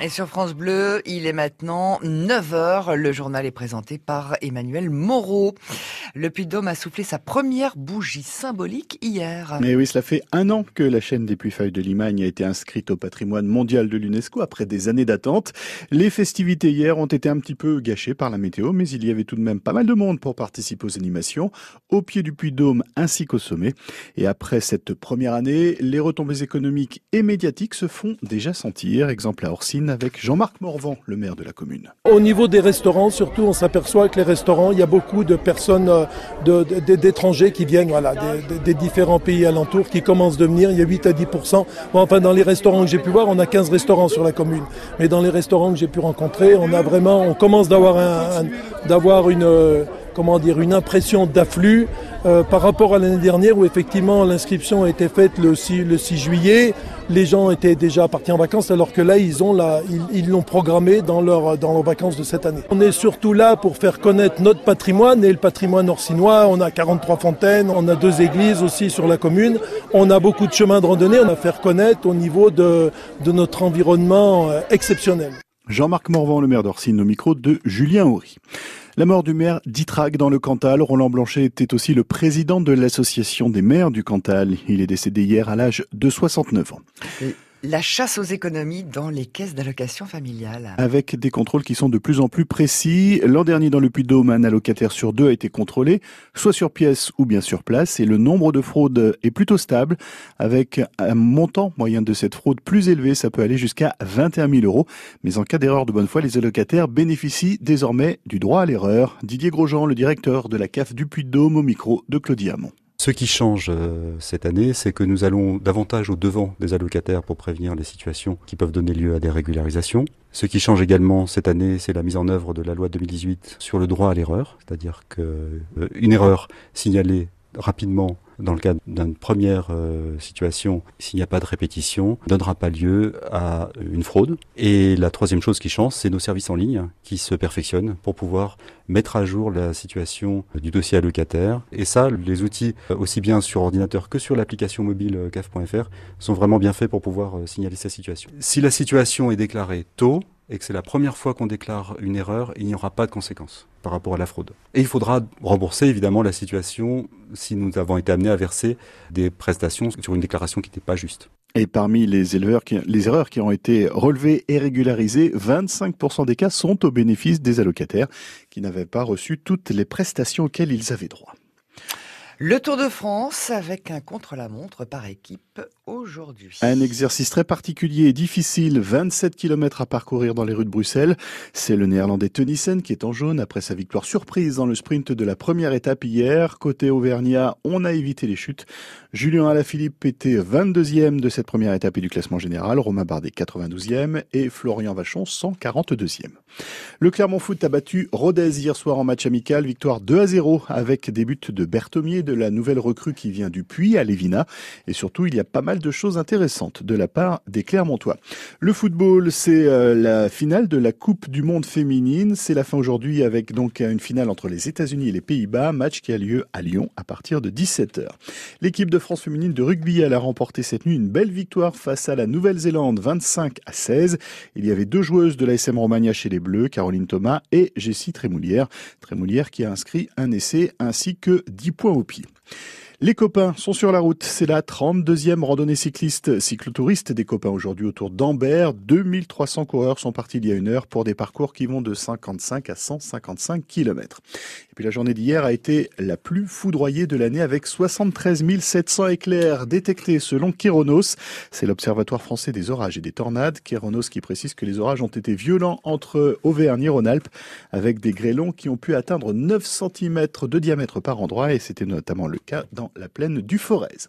Et sur France Bleu, il est maintenant 9h. Le journal est présenté par Emmanuel Moreau. Le Puy-de-Dôme a soufflé sa première bougie symbolique hier. Mais oui, cela fait un an que la chaîne des Puy-Feuilles de Limagne a été inscrite au patrimoine mondial de l'UNESCO après des années d'attente. Les festivités hier ont été un petit peu gâchées par la météo, mais il y avait tout de même pas mal de monde pour participer aux animations, au pied du Puy-de-Dôme ainsi qu'au sommet. Et après cette première année, les retombées économiques et médiatiques se font déjà sentir. Exemple à Orsine avec Jean-Marc Morvan, le maire de la commune. Au niveau des restaurants, surtout, on s'aperçoit que les restaurants, il y a beaucoup de personnes d'étrangers qui viennent voilà, des, différents pays alentours qui commencent de venir. Il y a 8 à 10% Enfin, dans les restaurants que j'ai pu voir, on a 15 restaurants sur la commune. Mais dans les restaurants que j'ai pu rencontrer, on a vraiment, on commence d'avoir d'avoir une comment dire, une impression d'afflux euh, par rapport à l'année dernière où effectivement l'inscription a été faite le 6, le 6 juillet. Les gens étaient déjà partis en vacances alors que là ils ont la, ils l'ont programmé dans, leur, dans leurs vacances de cette année. On est surtout là pour faire connaître notre patrimoine et le patrimoine orsinois. On a 43 fontaines, on a deux églises aussi sur la commune. On a beaucoup de chemins de randonnée, on a faire connaître au niveau de, de notre environnement euh, exceptionnel. Jean-Marc Morvan, le maire d'Orsine, au micro de Julien Houry. La mort du maire d'Itrac dans le Cantal, Roland Blanchet était aussi le président de l'association des maires du Cantal. Il est décédé hier à l'âge de 69 ans la chasse aux économies dans les caisses d'allocation familiale. Avec des contrôles qui sont de plus en plus précis. L'an dernier, dans le Puy-de-Dôme, un allocataire sur deux a été contrôlé, soit sur pièce ou bien sur place. Et le nombre de fraudes est plutôt stable, avec un montant moyen de cette fraude plus élevé. Ça peut aller jusqu'à 21 000 euros. Mais en cas d'erreur de bonne foi, les allocataires bénéficient désormais du droit à l'erreur. Didier Grosjean, le directeur de la CAF du Puy-de-Dôme, au micro de Claudia Hamon. Ce qui change euh, cette année, c'est que nous allons davantage au devant des allocataires pour prévenir les situations qui peuvent donner lieu à des régularisations. Ce qui change également cette année, c'est la mise en œuvre de la loi 2018 sur le droit à l'erreur, c'est-à-dire qu'une euh, erreur signalée rapidement dans le cadre d'une première euh, situation, s'il n'y a pas de répétition, ne donnera pas lieu à une fraude. Et la troisième chose qui change, c'est nos services en ligne qui se perfectionnent pour pouvoir mettre à jour la situation du dossier allocataire. Et ça, les outils, euh, aussi bien sur ordinateur que sur l'application mobile euh, CAF.fr, sont vraiment bien faits pour pouvoir signaler sa situation. Si la situation est déclarée tôt, et que c'est la première fois qu'on déclare une erreur, il n'y aura pas de conséquences par rapport à la fraude. Et il faudra rembourser évidemment la situation si nous avons été amenés à verser des prestations sur une déclaration qui n'était pas juste. Et parmi les, éleveurs les erreurs qui ont été relevées et régularisées, 25% des cas sont au bénéfice des allocataires qui n'avaient pas reçu toutes les prestations auxquelles ils avaient droit. Le Tour de France avec un contre-la-montre par équipe Un exercice très particulier et difficile, 27 km à parcourir dans les rues de Bruxelles. C'est le néerlandais Tenissen qui est en jaune après sa victoire surprise dans le sprint de la première étape hier. Côté Auvergnat, on a évité les chutes. Julien Alaphilippe était 22e de cette première étape et du classement général, Romain Bardet 92e et Florian Vachon 142e. Le Clermont Foot a battu Rodez hier soir en match amical, victoire 2 à 0 avec des buts de Berthomier, de la nouvelle recrue qui vient du Puy à Lévina et surtout il y a pas mal de choses intéressantes de la part des Clermontois. Le football, c'est euh, la finale de la Coupe du monde féminine, c'est la fin aujourd'hui avec donc une finale entre les États-Unis et les Pays-Bas, match qui a lieu à Lyon à partir de 17h. L'équipe de France féminine de rugby. A remporté cette nuit une belle victoire face à la Nouvelle-Zélande, 25 à 16. Il y avait deux joueuses de la SM Romagna chez les Bleus, Caroline Thomas et Jessie Trémoulière. Trémoulière qui a inscrit un essai ainsi que 10 points au pied. Les copains sont sur la route. C'est la 32e randonnée cycliste cyclotouriste des copains aujourd'hui autour d'Ambert. 2300 coureurs sont partis il y a une heure pour des parcours qui vont de 55 à 155 km. Et puis la journée d'hier a été la plus foudroyée de l'année avec 73 700 éclairs détectés selon Kéronos. C'est l'Observatoire français des orages et des tornades. Kéronos qui précise que les orages ont été violents entre Auvergne et Rhône-Alpes avec des grêlons qui ont pu atteindre 9 cm de diamètre par endroit et c'était notamment le cas la plaine du Forez.